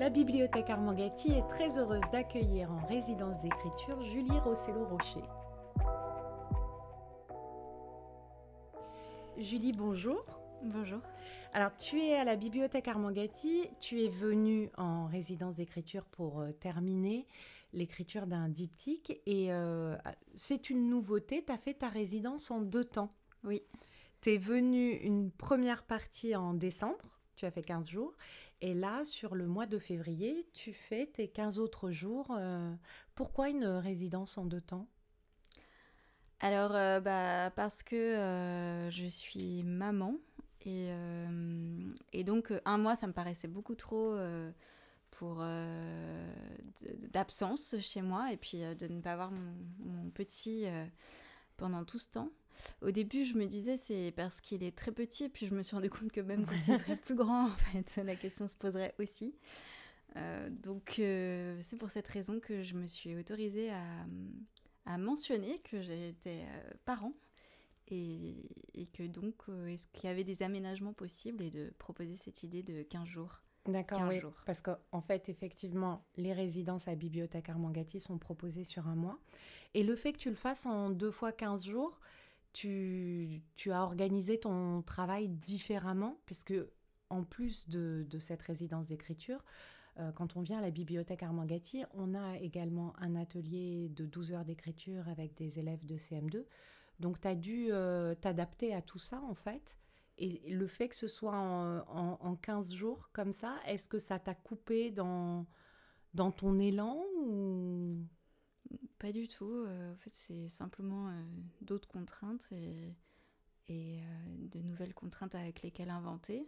La bibliothèque Armangati est très heureuse d'accueillir en résidence d'écriture Julie Rossello-Rocher. Julie, bonjour. Bonjour. Alors, tu es à la bibliothèque Armangati. Tu es venue en résidence d'écriture pour euh, terminer l'écriture d'un diptyque. Et euh, c'est une nouveauté. Tu as fait ta résidence en deux temps. Oui. Tu es venue une première partie en décembre. Tu as fait 15 jours. Et là, sur le mois de février, tu fais tes 15 autres jours. Euh, pourquoi une résidence en deux temps? Alors, euh, bah, parce que euh, je suis maman. Et, et, donc, un mois, ça me paraissait beaucoup trop pour d'absence chez moi. Et puis, de ne pas voir mon, mon petit pendant tout ce temps. Au début, je me disais c'est parce qu'il est très petit, et puis je me suis rendu compte que même quand il serait plus grand, en fait, la question se poserait aussi. Euh, donc, euh, c'est pour cette raison que je me suis autorisée à, à mentionner que j'étais euh, parent et, et, que donc, est-ce qu'il y avait des aménagements possibles et de proposer cette idée de 15 jours? D'accord, oui, parce qu'en fait, effectivement, les résidences à Bibliothèque Armangati sont proposées sur un mois. Et le fait que tu le fasses en deux fois 15 jours, tu, tu as organisé ton travail différemment, puisque en plus de, de cette résidence d'écriture, euh, quand on vient à la bibliothèque Armangati, on a également un atelier de 12 heures d'écriture avec des élèves de CM2. Donc, tu as dû euh, t'adapter à tout ça, en fait. Et le fait que ce soit en, en, 15 jours comme ça, est-ce que ça t'a coupé dans, dans ton élan ou... Pas du tout. Euh, en fait, c'est simplement euh, d'autres contraintes et, euh, de nouvelles contraintes avec lesquelles inventer.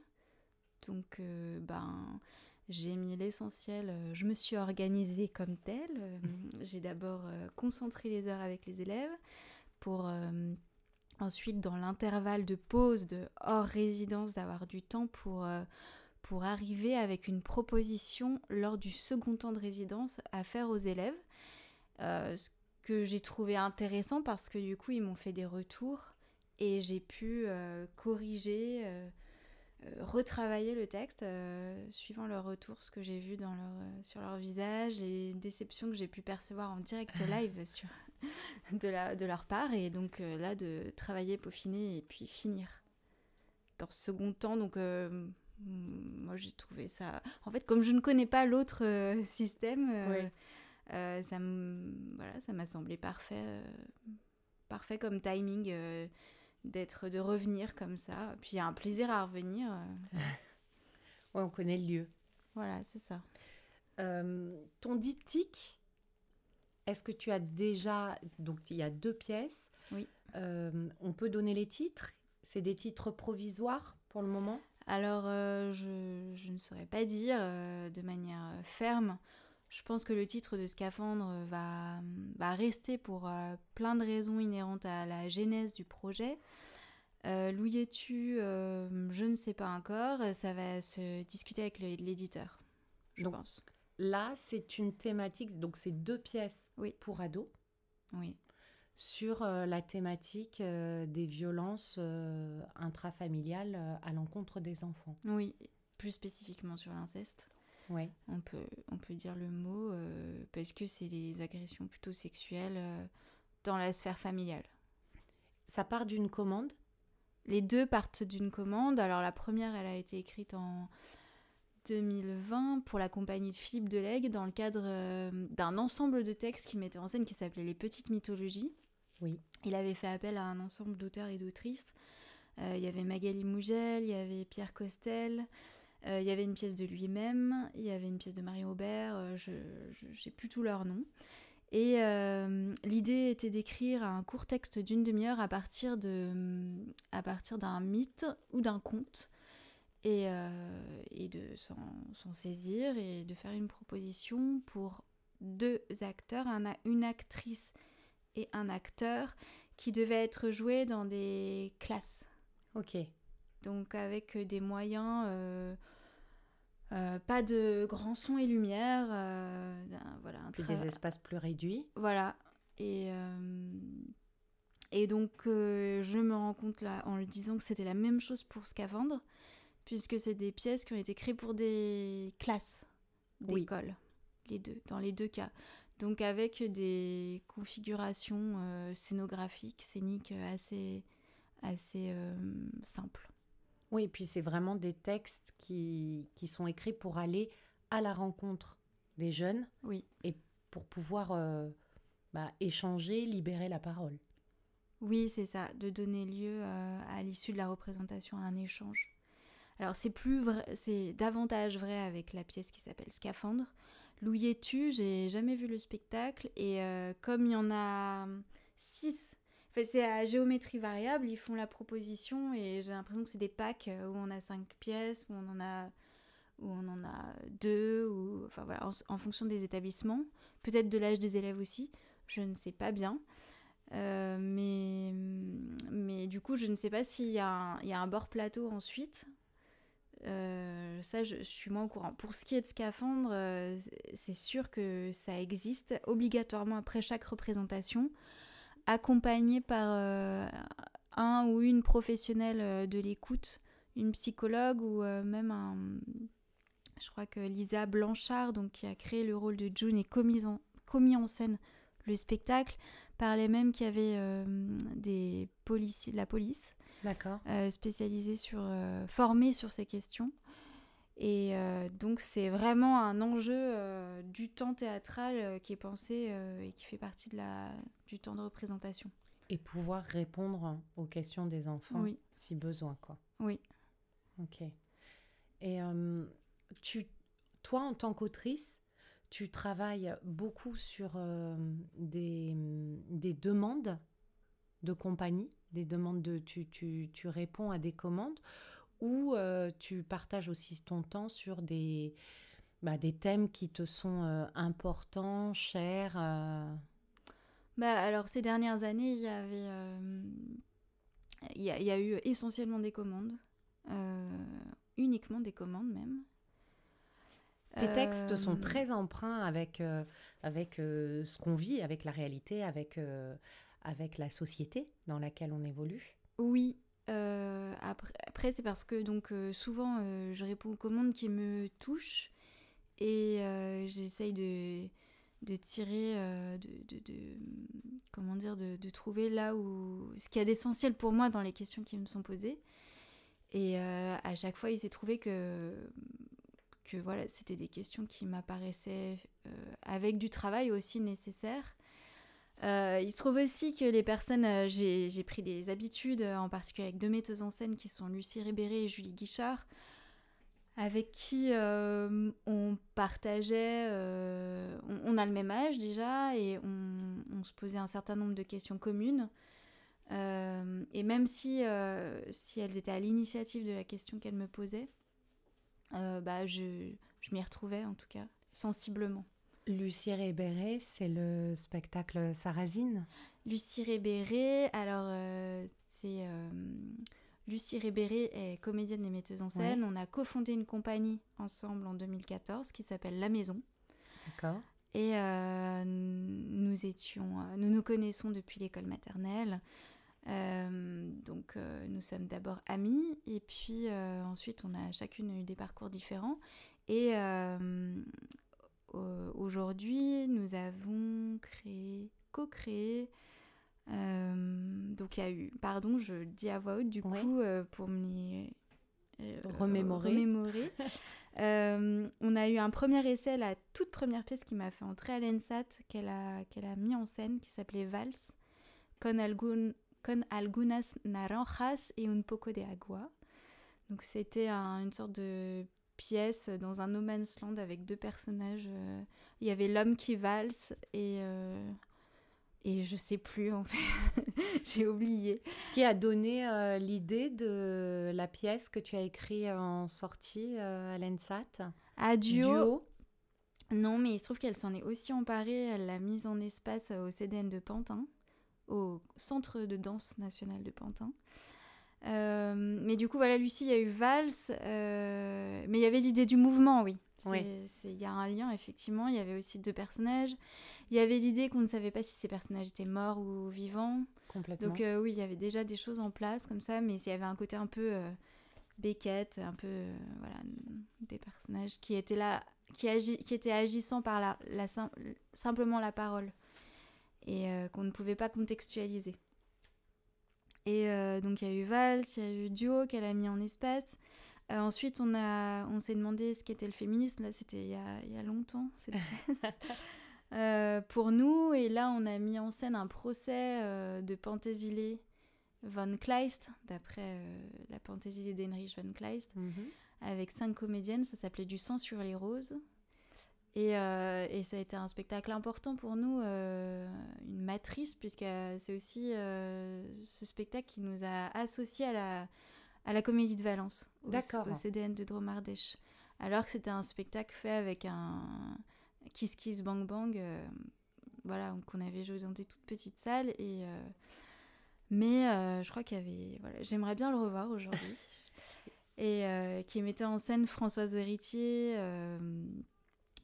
Donc, ben, j'ai mis l'essentiel. je me suis organisée comme telle. j'ai d'abord concentré les heures avec les élèves pour Ensuite, dans l'intervalle de pause, de hors résidence, d'avoir du temps pour, pour arriver avec une proposition lors du second temps de résidence à faire aux élèves. Euh, ce que j'ai trouvé intéressant parce que du coup, ils m'ont fait des retours et j'ai pu euh, corriger, retravailler le texte suivant leur retour, ce que j'ai vu dans leur, sur leur visage et déception que j'ai pu percevoir en direct live sur, de, la, de leur part. Et donc euh, là, de travailler, peaufiner et puis finir. Dans ce second temps, donc euh, moi j'ai trouvé ça... En fait, comme je ne connais pas l'autre euh, ça voilà, ça m'a semblé parfait, parfait comme timing d'être, de revenir comme ça. Puis il y a un plaisir à revenir. ouais, on connaît le lieu. Voilà, c'est ça. ton diptyque, est-ce que tu as déjà... Donc, il y a deux pièces. Oui. Euh, on peut donner les titres C'est des titres provisoires pour le moment? Alors, euh, je, je, ne saurais pas dire euh, de manière ferme. Je pense que le titre de Scaphandre va, va rester pour plein de raisons inhérentes à la genèse du projet. Euh, tu Je ne sais pas encore. Ça va se discuter avec l'éditeur, je pense. Là, c'est une thématique, donc c'est deux pièces pour ados. Oui. Sur euh, la thématique euh, des violences euh, intrafamiliales à l'encontre des enfants. Oui, plus spécifiquement sur l'inceste. On peut, on peut dire le mot parce que c'est les agressions plutôt sexuelles dans la sphère familiale. Ça part d'une commande? Les deux partent d'une commande. Alors la première, elle a été écrite en 2020 pour la compagnie de Philippe Delegue dans le cadre euh, d'un ensemble de textes qu'il mettait en scène qui s'appelait Les Petites Mythologies. Oui. Il avait fait appel à un ensemble d'auteurs et d'autrices. Euh, il y avait Magali Mougel, il y avait Pierre Costel, euh, il y avait une pièce de lui-même, il y avait une pièce de Marie Aubert, je n'ai plus tous leurs noms. Et l'idée était d'écrire un court texte d'une demi-heure à partir d'un mythe ou d'un conte et, euh, et de s'en saisir et de faire une proposition pour deux acteurs, un, une actrice et un acteur qui devaient être joués dans des classes. Ok. Donc avec des moyens, euh, euh, pas de grands sons et lumière, voilà. Un des espaces plus réduits. Voilà. Et, et donc je me rends compte là en le disant que c'était la même chose pour Scavandre puisque c'est des pièces qui ont été créées pour des classes. d'école, les deux, dans les deux cas. Donc avec des configurations euh, scénographiques, scéniques assez, assez euh, simples. Oui, et puis c'est vraiment des textes qui, qui sont écrits pour aller à la rencontre des jeunes oui. et pour pouvoir euh, bah, échanger, libérer la parole. Oui, c'est ça, de donner lieu à l'issue de la représentation à un échange. Alors c'est plus vrai, c'est davantage vrai avec la pièce qui s'appelle Scaphandre, Louis tu j'ai jamais vu le spectacle et euh, comme il y en a six, c'est à géométrie variable, ils font la proposition et j'ai l'impression que c'est des packs euh, où on a cinq pièces, où on en a où on en a deux, ou enfin voilà, en, fonction des établissements, peut-être de l'âge des élèves aussi, je ne sais pas bien. Euh, mais, mais du coup, je ne sais pas s'il y, y, a un bord plateau ensuite, euh, ça, je, suis moins au courant. Pour ce qui est de scaphandre, c'est sûr que ça existe obligatoirement après chaque représentation, accompagné par euh, un ou une professionnelle de l'écoute, une psychologue ou même un. Je crois que Lisa Blanchard, donc, qui a créé le rôle de June et commis en, commis en scène le spectacle, parlait même qu'il y avait des policiers, de la police D'accord. Euh, spécialisé sur, euh, formé sur ces questions. Et euh, donc c'est vraiment un enjeu du temps théâtral qui est pensé et qui fait partie de la, du temps de représentation. Et pouvoir répondre aux questions des enfants si besoin, quoi. Oui. Ok. Et tu, toi, en tant qu'autrice, tu travailles beaucoup sur des, des demandes de compagnie des demandes de tu, tu, tu réponds à des commandes ou euh, tu partages aussi ton temps sur des, bah, des thèmes qui te sont euh, importants, chers euh? bah, Alors, ces dernières années, il y avait. Il y, a, il y, a eu essentiellement des commandes, uniquement des commandes même. Tes textes sont très emprunts avec, avec ce qu'on vit, avec la réalité, avec, avec la société dans laquelle on évolue Oui. Euh, après, c'est parce que donc euh, souvent euh, je réponds aux commandes qui me touchent et j'essaye de, de tirer, de, de, trouver là où ce qu'il y a d'essentiel pour moi dans les questions qui me sont posées. Et à chaque fois, il s'est trouvé que que voilà, c'était des questions qui m'apparaissaient avec du travail aussi nécessaire euh, il se trouve aussi que les personnes, euh, j'ai pris des habitudes, euh, en particulier avec deux metteuses en scène qui sont Lucie Ribéré et Julie Guichard, avec qui on partageait, on, a le même âge déjà et on, se posait un certain nombre de questions communes. et même si, si elles étaient à l'initiative de la question qu'elles me posaient, bah je, je m'y retrouvais en tout cas, sensiblement. Lucie Rébéré, c'est le spectacle Sarrazine Lucie Rébéré, alors euh, c'est. Euh, Lucie Rébéré est comédienne et metteuse en scène. On a cofondé une compagnie ensemble en 2014 qui s'appelle La Maison. D'accord. Et euh, nous étions, nous nous connaissons depuis l'école maternelle. donc nous sommes d'abord amis et puis ensuite on a chacune eu des parcours différents. Et aujourd'hui, nous avons créé, co-créé. Euh, donc il y a eu, pardon, je dis à voix haute du coup euh, pour me remémorer. on a eu un premier essai, la toute première pièce qui m'a fait entrer à l'ENSAT, qu'elle a, qu'elle a mis en scène, qui s'appelait Vals, con, algun, con algunas naranjas et un poco de agua. Donc c'était une sorte de pièce dans un no man's land avec deux personnages. Euh, il y avait l'homme qui valse et euh, et je sais plus en fait, j'ai oublié. Ce qui a donné euh, l'idée de la pièce que tu as écrite en sortie à l'ENSAT. À duo? Non, mais il se trouve qu'elle s'en est aussi emparée. Elle l'a mise en espace au CDN de Pantin, au Centre de danse national de Pantin. Euh, mais du coup, voilà, Lucie, il y a eu Valse, euh, mais il y avait l'idée du mouvement, oui. Il y a un lien, effectivement. Il y avait aussi deux personnages. Il y avait l'idée qu'on ne savait pas si ces personnages étaient morts ou vivants. Complètement. Donc, euh, oui, il y avait déjà des choses en place comme ça, mais il y avait un côté un peu Beckett, un peu, voilà, des personnages qui étaient là, qui, agi, qui était agissant par la, la, simplement la parole et qu'on ne pouvait pas contextualiser. Et donc il y a eu Vals, il y a eu Duo qu'elle a mis en espace. ensuite, on, a, on s'est demandé ce qu'était le féminisme. Là, c'était il, il, y a longtemps, cette pièce. Euh, pour nous. Et là, on a mis en scène un procès euh, de Pantésilée von Kleist, d'après euh, la Pantésilée d'Heinrich von Kleist, mhm. avec cinq comédiennes. Ça s'appelait Du sang sur les roses. Et, et, ça a été un spectacle important pour nous, une matrice, puisque c'est aussi ce spectacle qui nous a associés à la, à la Comédie de Valence, au, au CDN de Dromardèche. Alors que c'était un spectacle fait avec un, Kiss Kiss Bang Bang, euh, voilà, qu'on avait joué dans des toutes petites salles. Et, euh, mais euh, je crois qu'il y avait. Voilà, J'aimerais bien le revoir aujourd'hui. et qui mettait en scène Françoise Héritier.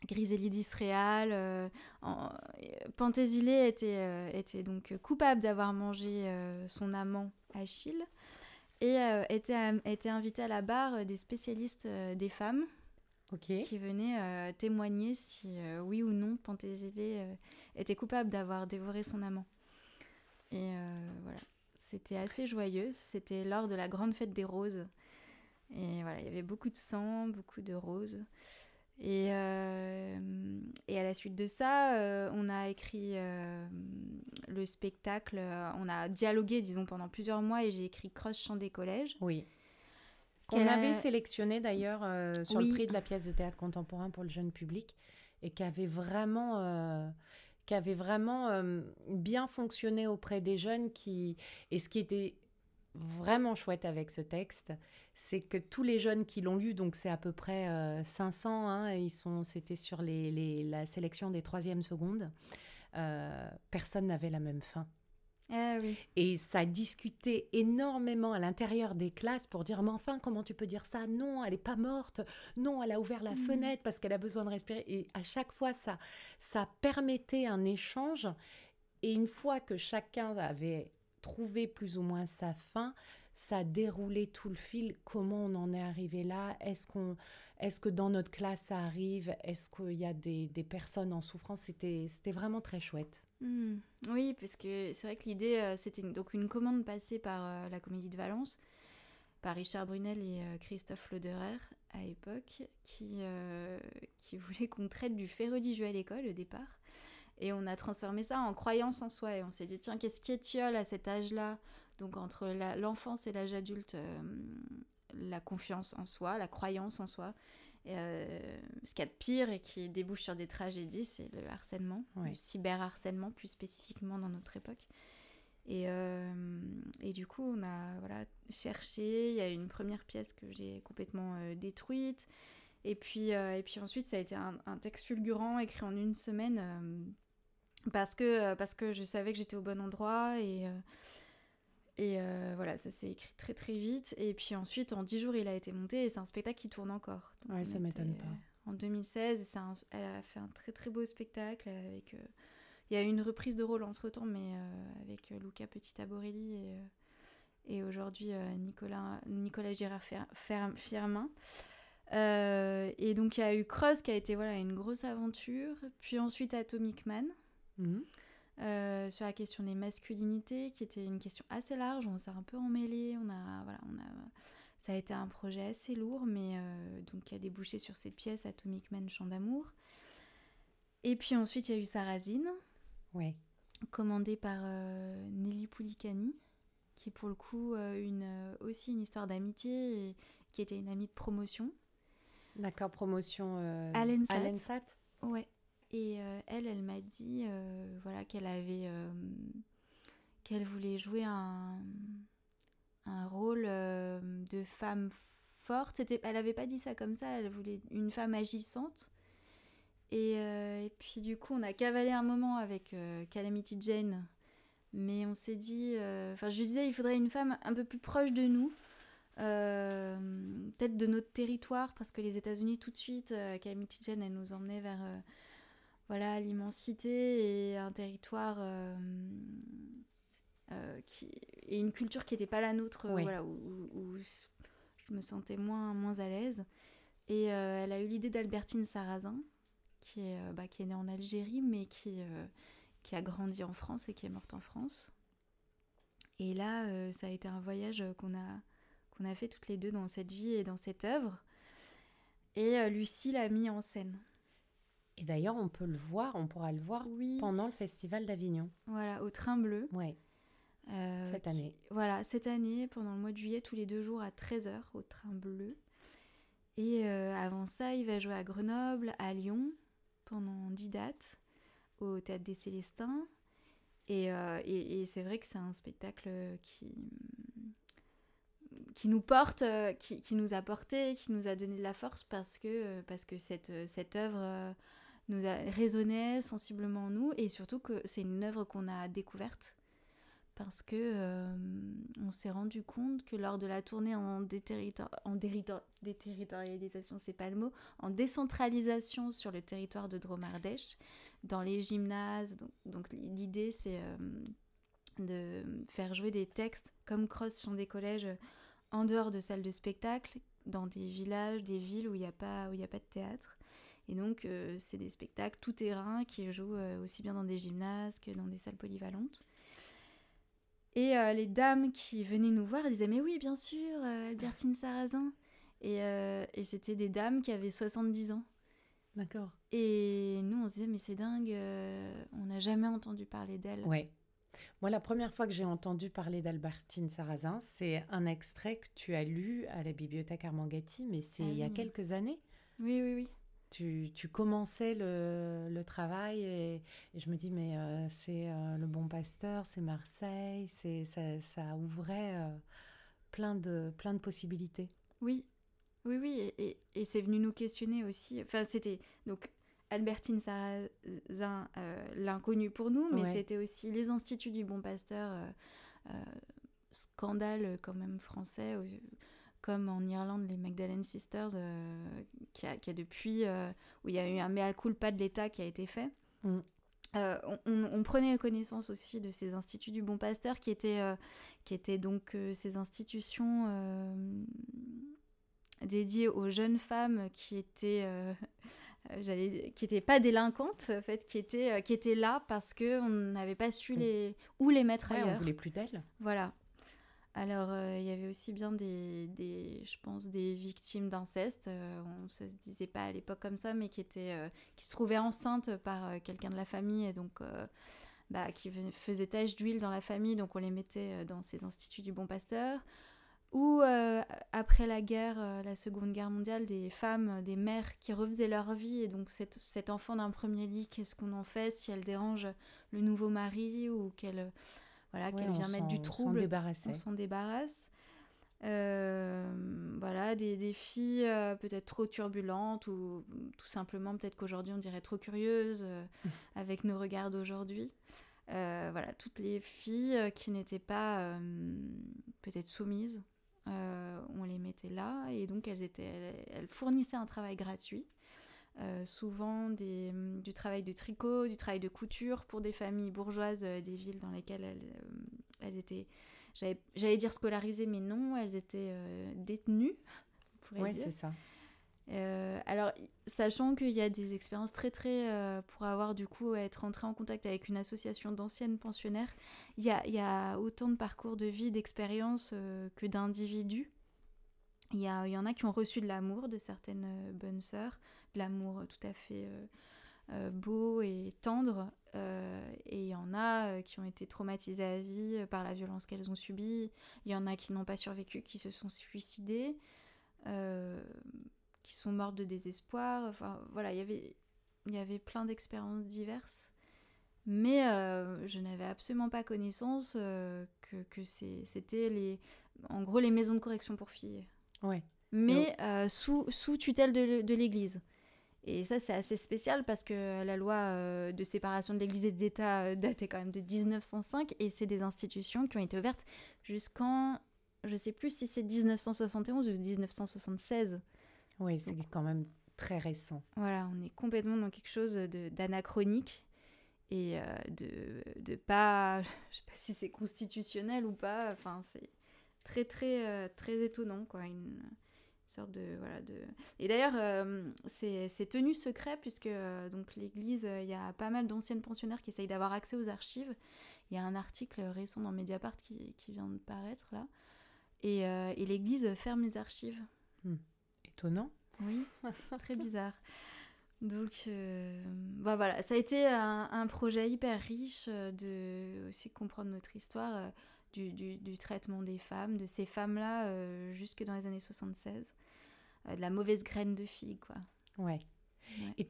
Griselidis d'Israël, Pantésilée était, était donc coupable d'avoir mangé son amant Achille et était, était invité à la barre des spécialistes des femmes qui venait euh, témoigner si euh, oui ou non Pantésilée euh, était coupable d'avoir dévoré son amant. Et voilà, c'était assez joyeux. C'était lors de la grande fête des roses. Et voilà, il y avait beaucoup de sang, beaucoup de roses. Et, et à la suite de ça, on a écrit le spectacle, on a dialogué, disons, pendant plusieurs mois et j'ai écrit Cross Chant des collèges. Oui. Qu'on avait sélectionné d'ailleurs euh, sur le prix de la pièce de théâtre contemporain pour le jeune public et qui avait vraiment, euh, qui avait vraiment euh, bien fonctionné auprès des jeunes qui et ce qui était vraiment chouette avec ce texte, c'est que tous les jeunes qui l'ont lu, donc c'est à peu près 500, hein, ils sont, c'était sur les, les, la sélection des troisièmes secondes, personne n'avait la même fin. Ah et ça discutait énormément à l'intérieur des classes pour dire mais enfin comment tu peux dire ça? Non, elle n'est pas morte. Non, elle a ouvert la mm. fenêtre parce qu'elle a besoin de respirer. Et à chaque fois ça ça permettait un échange. Et une fois que chacun avait trouvé plus ou moins sa fin, ça déroulait tout le fil. Comment on en est arrivé là? Est-ce est-ce que dans notre classe ça arrive? Est-ce qu'il y a des, des personnes en souffrance? C'était vraiment très chouette. Hmm. Oui, parce que c'est vrai que l'idée, euh, c'était donc une commande passée par euh, la Comédie de Valence, par Richard Brunel et euh, Christophe Lederer à l'époque, qui, qui voulaient qu'on traite du fait religieux à l'école au départ. Et on a transformé ça en croyance en soi. Et on s'est dit, tiens, qu'est-ce qui étiole à cet âge-là? Donc entre l'enfance et l'âge adulte, la confiance en soi, la croyance en soi. Euh, ce qu'il y a de pire et qui débouche sur des tragédies, c'est le harcèlement, le cyberharcèlement plus spécifiquement dans notre époque. Et, euh, et, du coup, on a voilà, cherché. Il y a une première pièce que j'ai complètement euh, détruite. Et puis, et puis ensuite, ça a été un, un, texte fulgurant écrit en une semaine parce, que, parce que je savais que j'étais au bon endroit. Et, et euh, voilà, ça s'est écrit très très vite. Et puis ensuite, en 10 jours, il a été monté et c'est un spectacle qui tourne encore. Oui, ça m'étonne pas. En 2016, elle a fait un très très beau spectacle avec. Euh, il y a eu une reprise de rôle entre temps, mais euh, avec Luca Petit-Aborelli et, et aujourd'hui Nicolas, Nicolas Gérard Firmin. et donc il y a eu Cross qui a été voilà, une grosse aventure. Puis ensuite Atomic Man. Mhm. Euh, sur la question des masculinités, qui était une question assez large. On s'est un peu emmêlé. On a, voilà, on a, ça a été un projet assez lourd, mais euh, donc qui a débouché sur cette pièce Atomic Man Chant d'amour. Et puis ensuite, il y a eu Sarrazine, ouais. commandée par euh, Nelly Poulicani, qui est pour le coup une, aussi une histoire d'amitié, qui était une amie de promotion. D'accord, promotion Allen Sat. Ouais. Et euh, elle, elle m'a dit euh, voilà, qu'elle avait. Euh, qu'elle voulait jouer un, un rôle de femme forte. Elle n'avait pas dit ça comme ça, elle voulait une femme agissante. Et, puis du coup, on a cavalé un moment avec Calamity Jane. Mais on s'est dit. Enfin, je disais, il faudrait une femme un peu plus proche de nous. peut-être de notre territoire, parce que les États-Unis, tout de suite, Calamity Jane, elle nous emmenait vers voilà l'immensité et un territoire euh, euh, qui et une culture qui n'était pas la nôtre, voilà où, je me sentais moins moins à l'aise. Et elle a eu l'idée d'Albertine Sarrazin, qui est, bah, qui est née en Algérie, mais qui, qui a grandi en France et qui est morte en France. Et là, ça a été un voyage qu'on a, qu'on a fait toutes les deux dans cette vie et dans cette œuvre. Et Lucie l'a mis en scène. Et d'ailleurs, on peut le voir, on pourra le voir pendant le Festival d'Avignon. Voilà, au Train Bleu. Ouais. Euh, cette année. voilà, cette année, pendant le mois de juillet, tous les deux jours à 13h au Train Bleu. Et euh, avant ça, il va jouer à Grenoble, à Lyon, pendant 10 dates, au Théâtre des Célestins. Et, euh, et, et c'est vrai que c'est un spectacle qui, qui nous porte, qui, qui, nous a porté, qui nous a donné de la force parce que, parce que cette, cette œuvre nous a résonné sensiblement en nous et surtout que c'est une œuvre qu'on a découverte parce que euh, on s'est rendu compte que lors de la tournée en, déterritorialisation, c'est pas le mot, en décentralisation sur le territoire de Dromardèche, dans les gymnases, donc, l'idée c'est euh, de faire jouer des textes comme Cross sont des collèges en dehors de salles de spectacle, dans des villages, des villes où il n'y a, pas, où a pas de théâtre. Et donc, euh, c'est des spectacles tout terrain qui jouent euh, aussi bien dans des gymnases que dans des salles polyvalentes. Et euh, les dames qui venaient nous voir, disaient Mais oui, bien sûr, Albertine Sarrazin. Et, et c'était des dames qui avaient 70 ans. D'accord. Et nous, on se disait Mais c'est dingue, on n'a jamais entendu parler d'elle. Ouais. Moi, la première fois que j'ai entendu parler d'Albertine Sarrazin, c'est un extrait que tu as lu à la bibliothèque Armangati, mais c'est ah il y a quelques années. Oui, oui, oui tu, tu commençais le, le travail et, je me dis, mais euh, c'est euh, le bon pasteur, c'est Marseille, c'est, ça, ça ouvrait euh, plein, de, plein de possibilités. Oui, oui, oui, et, et, c'est venu nous questionner aussi. Enfin, c'était donc Albertine Sarrazin, l'inconnu pour nous, mais c'était aussi les instituts du bon pasteur, scandale quand même français comme en Irlande, les Magdalene Sisters, euh, qui, a, qui, a, depuis, euh, où il y a eu un mea culpa de l'État qui a été fait. Mm. Euh, on, prenait connaissance aussi de ces instituts du Bon Pasteur qui étaient, qui étaient donc ces institutions dédiées aux jeunes femmes qui étaient j'allais qui étaient pas délinquantes en fait qui étaient qui étaient là parce que on n'avait pas su mm. les où les mettre ailleurs on voulait plus d'elles voilà alors, euh, il y avait aussi bien des, je pense, des victimes d'inceste. Euh, on ne se disait pas à l'époque comme ça, mais qui, euh, se trouvaient enceintes par quelqu'un de la famille et donc bah, qui faisaient tache d'huile dans la famille. Donc, on les mettait dans ces instituts du Bon Pasteur. Ou après la guerre, la Seconde Guerre mondiale, des femmes, des mères qui refaisaient leur vie. Et donc, cet enfant d'un premier lit, qu'est-ce qu'on en fait si elle dérange le nouveau mari ou qu'elle voilà, qu'elle vient mettre du trouble. On s'en débarrasse. Euh, voilà, des, des filles euh, peut-être trop turbulentes ou tout simplement peut-être qu'aujourd'hui on dirait trop curieuses euh, avec nos regards d'aujourd'hui. voilà, toutes les filles qui n'étaient pas peut-être soumises, on les mettait là et donc elles, étaient, elles fournissaient un travail gratuit euh, souvent des, mm, du travail de tricot, du travail de couture pour des familles bourgeoises euh, des villes dans lesquelles elles, euh, elles étaient, j'allais dire scolarisées, mais non, elles étaient détenues. Oui, c'est ça. alors, sachant qu'il y a des expériences très très pour avoir du coup être entré en contact avec une association d'anciennes pensionnaires, il y a, y a, autant de parcours de vie, d'expériences que d'individus il y, y, en a qui ont reçu de l'amour de certaines bonnes sœurs, l'amour euh, tout à fait euh, beau et tendre, et il y en a qui ont été traumatisées à vie par la violence qu'elles ont subie, il y en a qui n'ont pas survécu, qui se sont suicidées, qui sont mortes de désespoir, enfin voilà, y il y avait plein d'expériences diverses. Mais je n'avais absolument pas connaissance que, que c'était les, en gros les maisons de correction pour filles. Ouais. Mais euh, sous, sous tutelle de, de l'Église. Et ça, c'est assez spécial parce que la loi euh, de séparation de l'Église et de l'État euh, datait quand même de 1905 et c'est des institutions qui ont été ouvertes jusqu'en, je sais plus si c'est 1971 ou 1976. Oui, c'est quand même très récent. Voilà, on est complètement dans quelque chose d'anachronique et de, de pas, je sais pas si c'est constitutionnel ou pas, enfin c'est très très euh, très étonnant quoi une, sorte de voilà de et d'ailleurs euh, c'est tenu secret puisque euh, donc l'église euh, il y a pas mal d'anciennes pensionnaires qui essayent d'avoir accès aux archives. Il y a un article récent dans Mediapart qui, qui vient de paraître là. Et, et l'église ferme les archives. Hmm. étonnant. Oui très bizarre. Donc bah, voilà ça a été un, un, projet hyper riche de aussi comprendre notre histoire du, du, traitement des femmes, de ces femmes-là euh, jusque dans les années 76. Euh, de la mauvaise graine de fille, quoi. Ouais. Et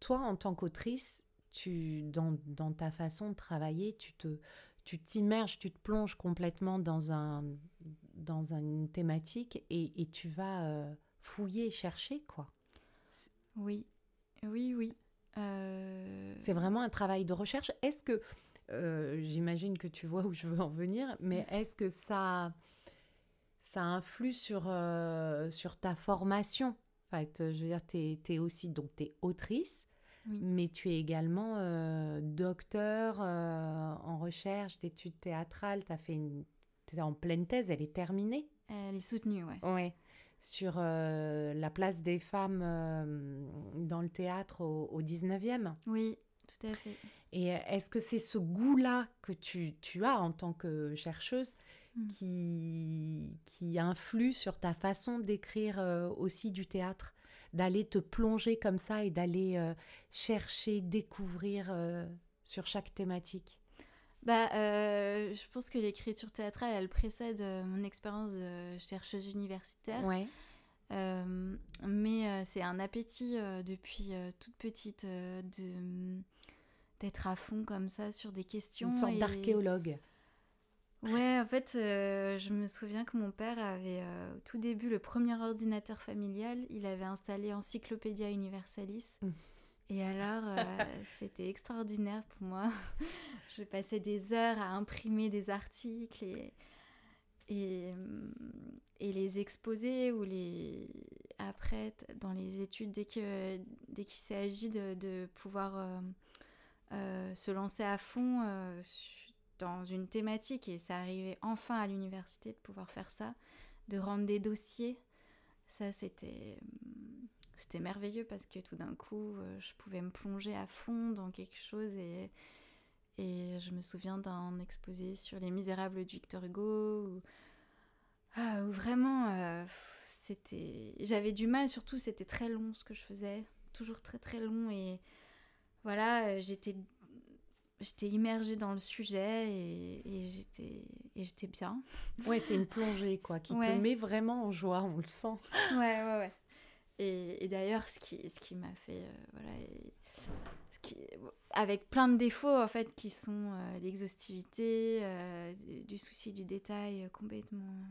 toi, en tant qu'autrice, tu, dans, dans, ta façon de travailler, tu te tu t'immerges, tu te plonges complètement dans, un, dans une thématique et, et tu vas euh, fouiller, chercher, quoi. Oui, oui, oui. C'est vraiment un travail de recherche. Est-ce que euh, j'imagine que tu vois où je veux en venir, mais est-ce que ça, ça influe sur, euh, sur ta formation? En fait, je veux dire, tu es, aussi, donc tu es autrice, mais tu es également euh, docteur en recherche d'études théâtrales. Tu as fait une... es en pleine thèse, elle est terminée Elle est soutenue, ouais. Ouais sur la place des femmes dans le théâtre au, au 19e. Oui, tout à fait. Et est-ce que c'est ce goût-là que tu, tu, as en tant que chercheuse mm. qui, qui influe sur ta façon d'écrire euh, aussi du théâtre? D'aller te plonger comme ça et d'aller euh, chercher, découvrir euh, sur chaque thématique? Bah, je pense que l'écriture théâtrale, elle précède mon expérience de chercheuse universitaire. Ouais. mais c'est un appétit depuis toute petite de d'être à fond comme ça sur des questions. Une sorte d'archéologue. Ouais, en fait, euh, je me souviens que mon père avait euh, au tout début le premier ordinateur familial. Il avait installé Encyclopédia Universalis. Mmh. Et alors, euh, c'était extraordinaire pour moi. je passais des heures à imprimer des articles et, et, et les exposer ou les après dans les études dès que dès qu'il s'agit de, de, pouvoir euh, se lancer à fond euh, dans une thématique et ça arrivait enfin à l'université de pouvoir faire ça, de rendre des dossiers. Ça, c'était hum, c'était merveilleux parce que tout d'un coup, euh, je pouvais me plonger à fond dans quelque chose et, et je me souviens d'un exposé sur Les Misérables de Victor Hugo où, ah, vraiment c'était j'avais du mal surtout c'était très long ce que je faisais toujours très très long et voilà, euh, j'étais j'étais immergée dans le sujet et, j'étais et j'étais bien. Ouais, c'est une plongée quoi, qui te met vraiment en joie, on le sent. Ouais, ouais, ouais. Et, d'ailleurs, ce qui, ce qui m'a fait, euh, voilà, ce qui, avec plein de défauts en fait, qui sont euh, l'exhaustivité, du, souci du détail complètement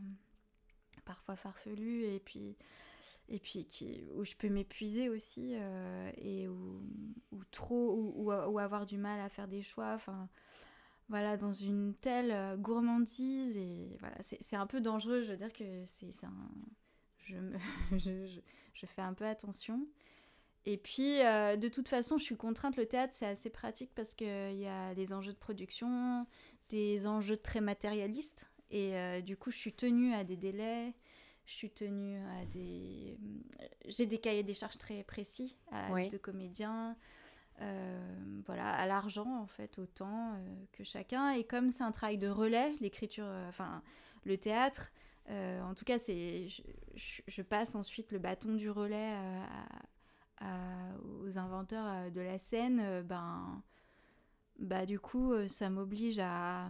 parfois farfelu, et puis et puis qui, où je peux m'épuiser aussi euh, et où, trop ou, avoir du mal à faire des choix. Enfin voilà dans une telle euh, gourmandise et voilà c'est un peu dangereux. Je veux dire que c'est je, me, je, je, fais un peu attention. Et puis euh, de toute façon je suis contrainte. Le théâtre c'est assez pratique parce qu'il y a des enjeux de production des enjeux très matérialistes. Et du coup je suis tenue à des délais je suis tenue à des. J'ai des cahiers des charges très précis à de comédiens. Euh, voilà, à l'argent en fait, autant euh, que chacun. Et comme c'est un travail de relais, l'écriture, euh, enfin le théâtre, en tout cas, c'est, je, passe ensuite le bâton du relais aux inventeurs de la scène. ben, bah du coup, ça m'oblige à,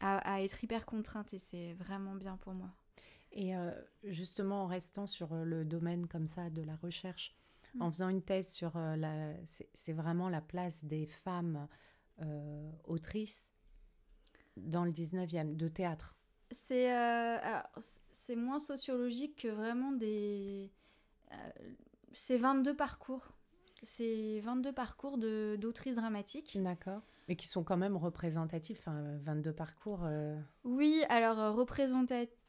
à être hyper contrainte et c'est vraiment bien pour moi. Et euh, justement, en restant sur euh, le domaine comme ça de la recherche, en mm. faisant une thèse sur euh, la... C'est vraiment la place des femmes autrices dans le 19e, de théâtre. C'est c'est moins sociologique que vraiment des... c'est 22 parcours. C'est 22 parcours d'autrices dramatiques. D'accord. Mais qui sont quand même représentatifs, enfin, 22 parcours. Oui, alors représentatifs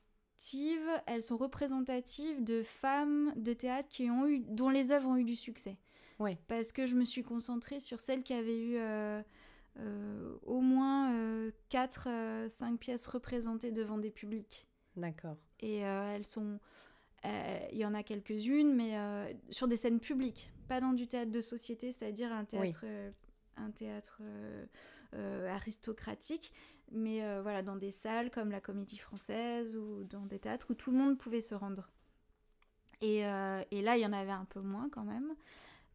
elles sont représentatives de femmes de théâtre qui ont eu, dont les œuvres ont eu du succès. Oui. Parce que je me suis concentrée sur celles qui avaient eu euh, euh, au moins 4-5 euh, pièces représentées devant des publics. D'accord. Et elles sont il y en a quelques-unes, mais sur des scènes publiques, pas dans du théâtre de société, c'est-à-dire un théâtre, un théâtre aristocratique, mais voilà, dans des salles comme la Comédie Française ou dans des théâtres où tout le monde pouvait se rendre. Et, et là, il y en avait un peu moins quand même.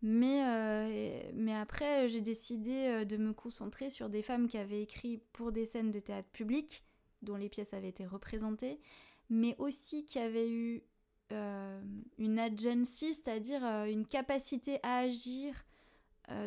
Mais, euh, mais après, j'ai décidé euh, de me concentrer sur des femmes qui avaient écrit pour des scènes de théâtre public, dont les pièces avaient été représentées, mais aussi qui avaient eu euh, une agency, c'est-à-dire une capacité à agir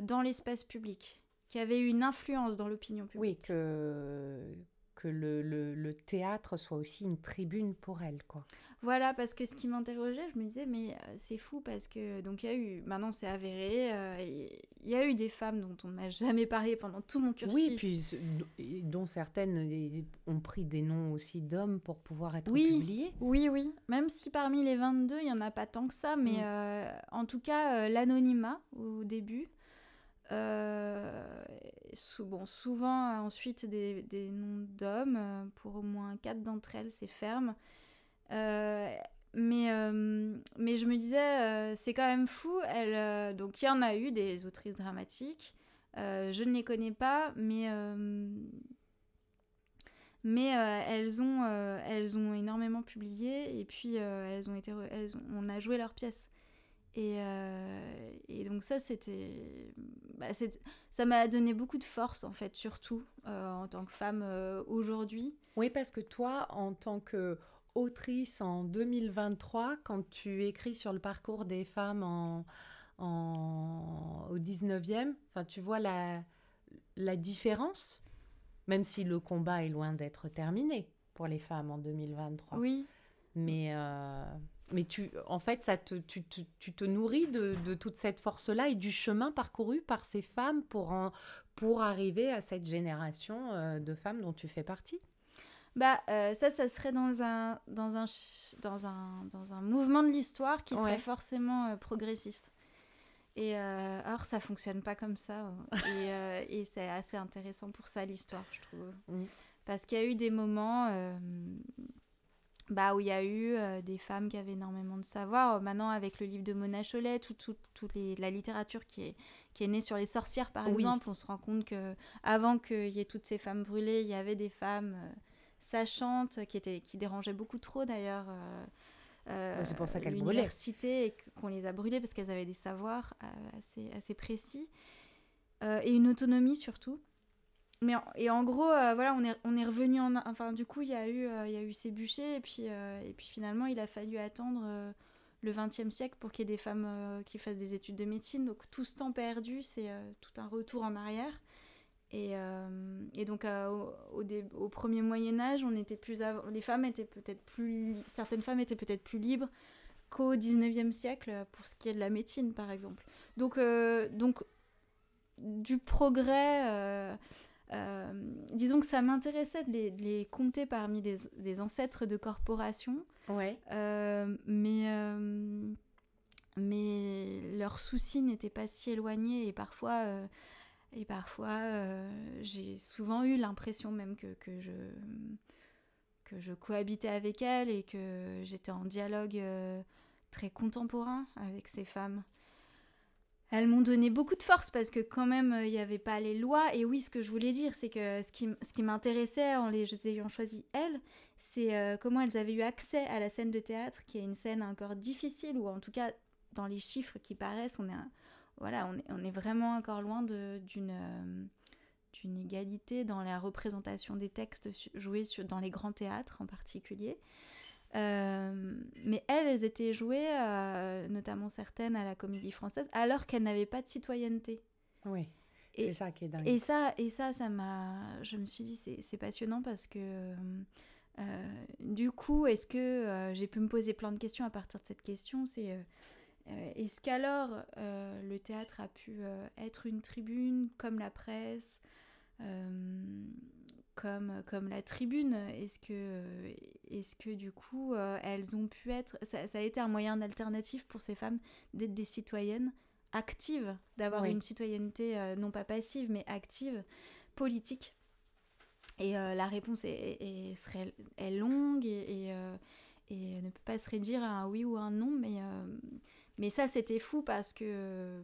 dans l'espace public, qui avaient eu une influence dans l'opinion publique. Oui, que, que le, le, le, théâtre soit aussi une tribune pour elles, quoi. Voilà, parce que ce qui m'interrogeait, je me disais, mais euh, c'est fou parce que, donc il y a eu, maintenant c'est avéré, euh, il y a eu des femmes dont on ne m'a jamais parlé pendant tout mon cursus. Oui, puis dont certaines ont pris des noms aussi d'hommes pour pouvoir être oui, publiées. Oui, oui, même si parmi les 22, il n'y en a pas tant que ça, mais mm. euh, en tout cas, l'anonymat au début. Bon, souvent ensuite des, noms d'hommes, pour au moins quatre d'entre elles, c'est ferme. Euh, mais, euh, mais je me disais, euh, c'est quand même fou. Elle, donc il y en a eu des autrices dramatiques. je ne les connais pas, mais mais elles, ont, elles ont énormément publié et puis elles ont été elles on a joué leurs pièces et, et donc ça c'était bah, ça m'a donné beaucoup de force en fait surtout en tant que femme aujourd'hui oui parce que toi en tant que autrice en 2023 quand tu écris sur le parcours des femmes en, au 19e Enfin, tu vois la, la différence, même si le combat est loin d'être terminé pour les femmes en 2023. Oui. Mais, euh, mais tu, en fait, ça te, tu, tu, te nourris de, de toute cette force-là et du chemin parcouru par ces femmes pour, en, pour arriver à cette génération euh, de femmes dont tu fais partie? Bah, euh, ça, ça serait dans un, dans un, dans un, dans un mouvement de l'histoire qui serait forcément euh, progressiste. Et euh, or, ça fonctionne pas comme ça. et, et c'est assez intéressant pour ça, l'histoire, je trouve. Parce qu'il y a eu des moments bah, où il y a eu des femmes qui avaient énormément de savoir. Maintenant, avec le livre de Mona Cholet, toute tout, tout la littérature qui est, qui est née sur les sorcières, par exemple, on se rend compte que avant qu'il y ait toutes ces femmes brûlées, il y avait des femmes sachante, qui, était, qui dérangeait beaucoup trop d'ailleurs. Euh, euh, c'est pour ça qu'elle brûlait. et qu'on les a brûlées parce qu'elles avaient des savoirs euh, assez, assez précis et une autonomie surtout. Mais et en gros, voilà, on est, on est revenu en. Enfin, du coup, il y, a eu, il y a eu ces bûchers, et puis, et puis finalement, il a fallu attendre le XXe siècle pour qu'il y ait des femmes qui fassent des études de médecine. Donc, tout ce temps perdu, c'est tout un retour en arrière. Et, euh, et donc euh, au, au, premier Moyen Âge, on était plus les femmes étaient peut-être plus certaines femmes étaient peut-être plus libres qu'au 19e siècle pour ce qui est de la médecine par exemple. Donc euh, donc du progrès disons que ça m'intéressait de les, les, compter parmi des, des, ancêtres de corporations. Ouais. mais mais leurs soucis n'étaient pas si éloignés et parfois et parfois, euh, j'ai souvent eu l'impression même que, que, je, que je cohabitais avec elles et que j'étais en dialogue euh, très contemporain avec ces femmes. Elles m'ont donné beaucoup de force parce que quand même, il n'y avait pas les lois. Et oui, ce que je voulais dire, c'est que ce qui, m'intéressait en les ayant choisi elles, c'est euh, comment elles avaient eu accès à la scène de théâtre, qui est une scène encore difficile, ou en tout cas, dans les chiffres qui paraissent, on est... Voilà, on est, vraiment encore loin euh, d'une égalité dans la représentation des textes joués dans les grands théâtres en particulier. Euh, mais elles, elles étaient jouées, euh, notamment certaines à la comédie française, alors qu'elles n'avaient pas de citoyenneté. Oui, c'est ça qui est dingue. Et ça, et ça, ça m'a... Je me suis dit, c'est passionnant parce que... du coup, est-ce que j'ai pu me poser plein de questions à partir de cette question C'est euh, est-ce qu'alors euh, le théâtre a pu euh, être une tribune comme la presse, comme, comme la tribune. Est-ce que, est que du coup elles ont pu être... Ça, a été un moyen alternatif pour ces femmes d'être des citoyennes actives, d'avoir une citoyenneté non pas passive mais active, politique? Et la réponse est, est, est longue et, et ne peut pas se réduire à un oui ou un non, mais, mais ça c'était fou parce que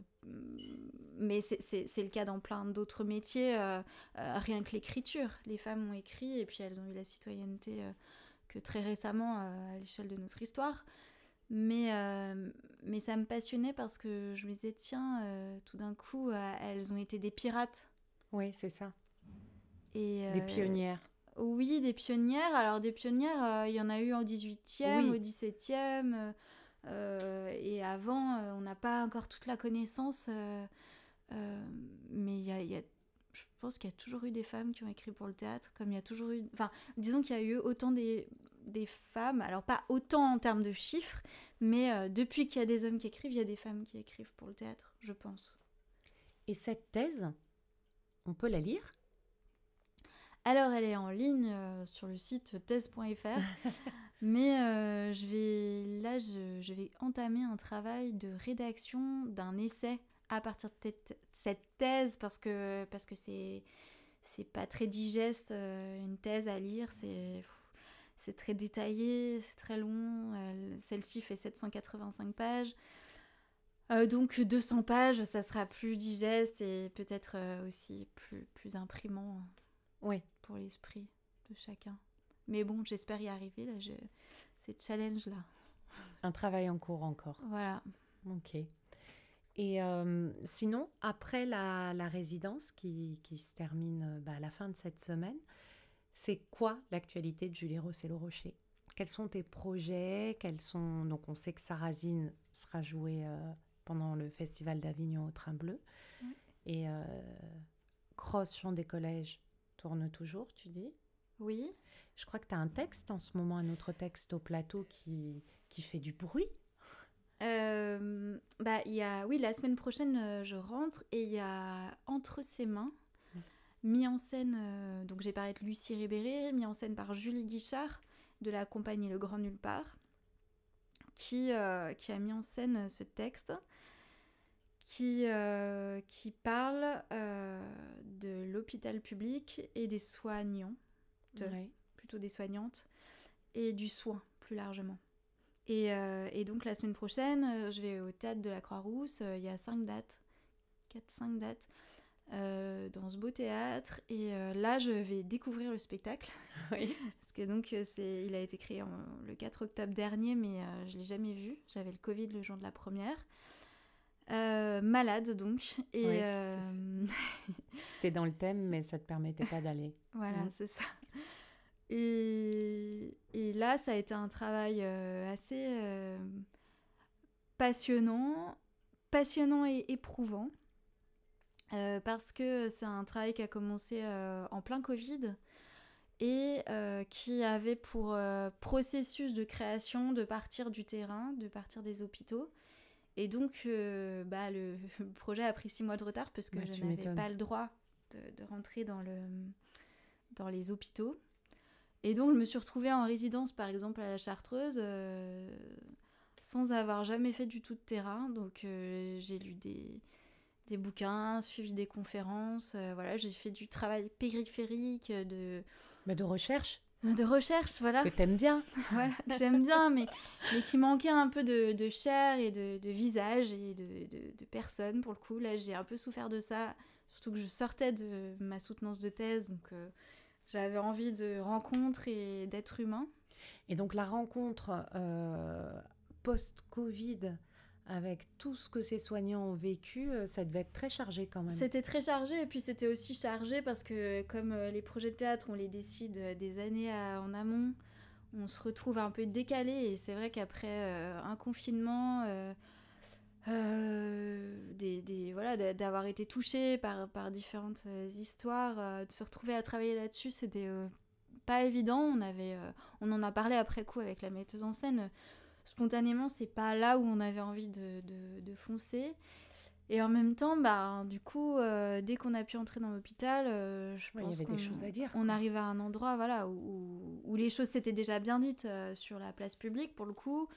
mais c'est le cas dans plein d'autres métiers, rien que l'écriture. Les femmes ont écrit et puis elles ont eu la citoyenneté que très récemment à l'échelle de notre histoire. Mais, euh, mais ça me passionnait parce que je me disais, tiens, euh, tout d'un coup, euh, elles ont été des pirates. Oui, c'est ça. Et, des pionnières. Oui, des pionnières. Alors, des pionnières, il y en a eu au 18e, au 17e. Et avant, on n'a pas encore toute la connaissance. mais il y a, y a, je pense qu'il y a toujours eu des femmes qui ont écrit pour le théâtre, comme il y a toujours eu. Enfin, disons qu'il y a eu autant des, des femmes, alors pas autant en termes de chiffres, mais euh, depuis qu'il y a des hommes qui écrivent, il y a des femmes qui écrivent pour le théâtre, je pense. Et cette thèse, on peut la lire? Alors elle est en ligne euh, sur le site thèse.fr, mais euh, je vais, là je, vais entamer un travail de rédaction d'un essai à partir de cette thèse parce que parce que c'est c'est pas très digeste une thèse à lire c'est c'est très détaillé, c'est très long. Celle-ci fait 785 pages. Euh, donc 200 pages, ça sera plus digeste et peut-être euh, aussi plus, plus imprimant oui. pour l'esprit de chacun. Mais bon, j'espère y arriver. Là, je... C'est challenge-là. Un travail en cours encore. Voilà. Ok. Et euh, sinon, après la, la résidence qui, qui, se termine bah, à la fin de cette semaine, c'est quoi l'actualité de Julie Rossello-Rocher Quels sont tes projets? Quels sont... Donc on sait que Sarrazine sera jouée euh, pendant le Festival d'Avignon au Train Bleu. Et euh, Cross, Chant des collèges, tourne toujours, tu dis? Oui. Je crois que tu as un texte en ce moment, un autre texte au plateau qui, qui fait du bruit. Euh, bah, y a, oui, la semaine prochaine, euh, je rentre et il y a Entre ses mains mis en scène, euh, donc j'ai parlé de Lucie Ribéré, mis en scène par Julie Guichard de la compagnie Le Grand Nulle Part, qui, euh, qui a mis en scène ce texte qui, qui parle de l'hôpital public et des soignants, plutôt des soignantes, et du soin plus largement. Et, et, donc la semaine prochaine, je vais au théâtre de la Croix-Rousse, il y a cinq dates, 4-5 dates. Euh, dans ce beau théâtre. Et euh, là, je vais découvrir le spectacle. Oui. Parce que donc, euh, c'est, il a été créé le 4 octobre dernier, mais je ne l'ai jamais vu. J'avais le Covid le jour de la première. malade donc. Et C'était dans le thème, mais ça ne te permettait pas d'aller. voilà, mm. c'est ça. Et, et, là, ça a été un travail assez passionnant, passionnant et éprouvant. Euh, parce que c'est un travail qui a commencé euh, en plein Covid et euh, qui avait pour processus de création de partir du terrain, de partir des hôpitaux. Et donc, bah, le projet a pris six mois de retard parce que je n'avais pas le droit de, de, rentrer dans, le, dans les hôpitaux. Et donc, je me suis retrouvée en résidence, par exemple, à la Chartreuse, sans avoir jamais fait du tout de terrain. Donc, j'ai lu des des bouquins, suivi des conférences. Euh, voilà, j'ai fait du travail périphérique, de... Mais de recherche de recherche, voilà. Que t'aimes bien. voilà, j'aime bien, mais, mais qui manquait un peu de, de chair et de, de visage et de, de, personnes, pour le coup. Là, j'ai un peu souffert de ça, surtout que je sortais de ma soutenance de thèse, donc euh, j'avais envie de rencontres et d'être humain. Et donc la rencontre euh, post-Covid avec tout ce que ces soignants ont vécu, euh, ça devait être très chargé quand même. C'était très chargé et puis c'était aussi chargé parce que comme euh, les projets de théâtre, on les décide des années en amont, on se retrouve un peu décalé et c'est vrai qu'après un confinement, des, voilà, d'avoir été touché par, par différentes histoires, de se retrouver à travailler là-dessus, c'était pas évident. On, avait, on en a parlé après coup avec la metteuse en scène spontanément, c'est pas là où on avait envie de, de, foncer. Et en même temps, bah, du coup, euh, dès qu'on a pu entrer dans l'hôpital, euh, je pense qu'on on arrive à un endroit voilà, où, où, les choses s'étaient déjà bien dites euh, sur la place publique, pour le coup.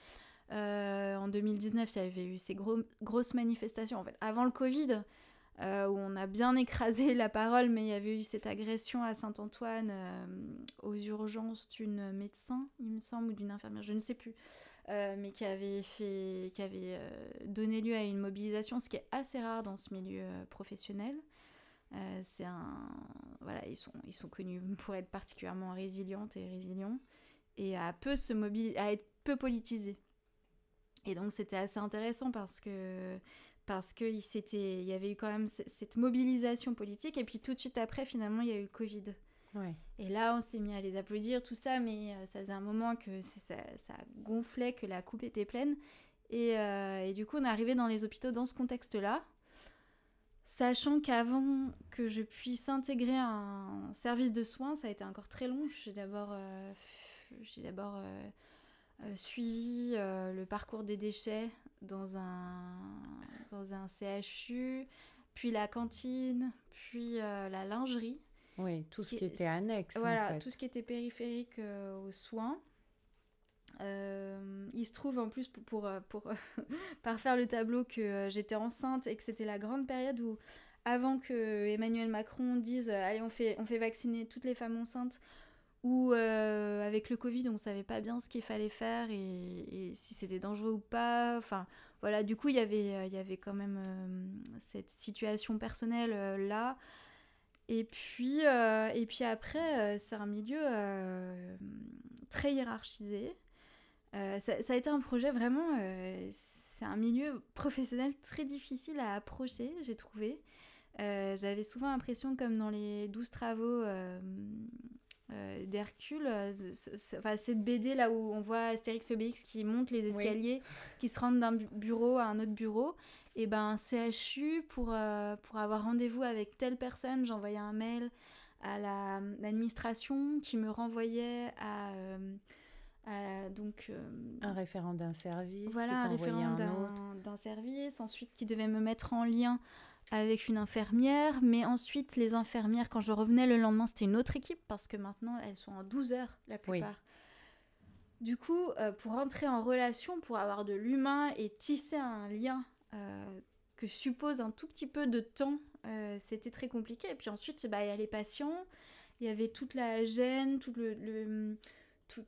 En 2019, il y avait eu ces gros, grosses manifestations. En fait, avant le Covid, euh, où on a bien écrasé la parole, mais il y avait eu cette agression à Saint-Antoine euh, aux urgences d'une médecin, il me semble, ou d'une infirmière, je ne sais plus, euh, mais qui avait, fait, qui avait donné lieu à une mobilisation, ce qui est assez rare dans ce milieu professionnel. c'est un, voilà, ils sont, ils sont connus pour être particulièrement résilientes et résilients et à peu se à être peu politisés. Et donc c'était assez intéressant parce que parce qu'il il y avait eu quand même cette mobilisation politique. Et puis tout de suite après finalement il y a eu le Covid. Et là on s'est mis à les applaudir tout ça. Mais euh, ça faisait un moment que ça, ça, gonflait que la coupe était pleine. Et, euh, et du coup on est arrivé dans les hôpitaux dans ce contexte là sachant qu'avant que je puisse intégrer un service de soins ça a été encore très long. J'ai d'abord euh, j'ai d'abord suivi le parcours des déchets dans un, dans un CHU, puis la cantine, puis euh, la lingerie. Oui, tout ce, qui, était annexe. Voilà, tout ce qui était périphérique euh, aux soins. Euh, il se trouve en plus pour, pour, pour parfaire le tableau que j'étais enceinte et que c'était la grande période où avant que Emmanuel Macron dise allez on fait, on fait vacciner toutes les femmes enceintes ou avec le Covid on savait pas bien ce qu'il fallait faire et, si c'était dangereux ou pas enfin voilà, du coup, il y avait, euh, y avait quand même euh, cette situation personnelle euh, là. Et puis, et puis après, c'est un milieu très hiérarchisé. Ça, ça, a été un projet vraiment. c'est un milieu professionnel très difficile à approcher, j'ai trouvé. J'avais souvent l'impression, comme dans les 12 travaux euh, d'Hercule, euh, enfin cette BD là où on voit Astérix et Obélix qui montent les escaliers, qui se rendent d'un bureau à un autre bureau, et ben CHU pour, euh, pour avoir rendez-vous avec telle personne, j'envoyais un mail à l'administration qui me renvoyait à, donc un référent d'un service, voilà un référent d'un service, ensuite qui devait me mettre en lien avec une infirmière, mais ensuite les infirmières, quand je revenais le lendemain, c'était une autre équipe, parce que maintenant elles sont en 12 heures la plupart. Du coup, euh, pour entrer en relation, pour avoir de l'humain et tisser un lien euh, que suppose un tout petit peu de temps, euh, c'était très compliqué. Et puis ensuite, bah, il y a les patients, il y avait toute la gêne, tout le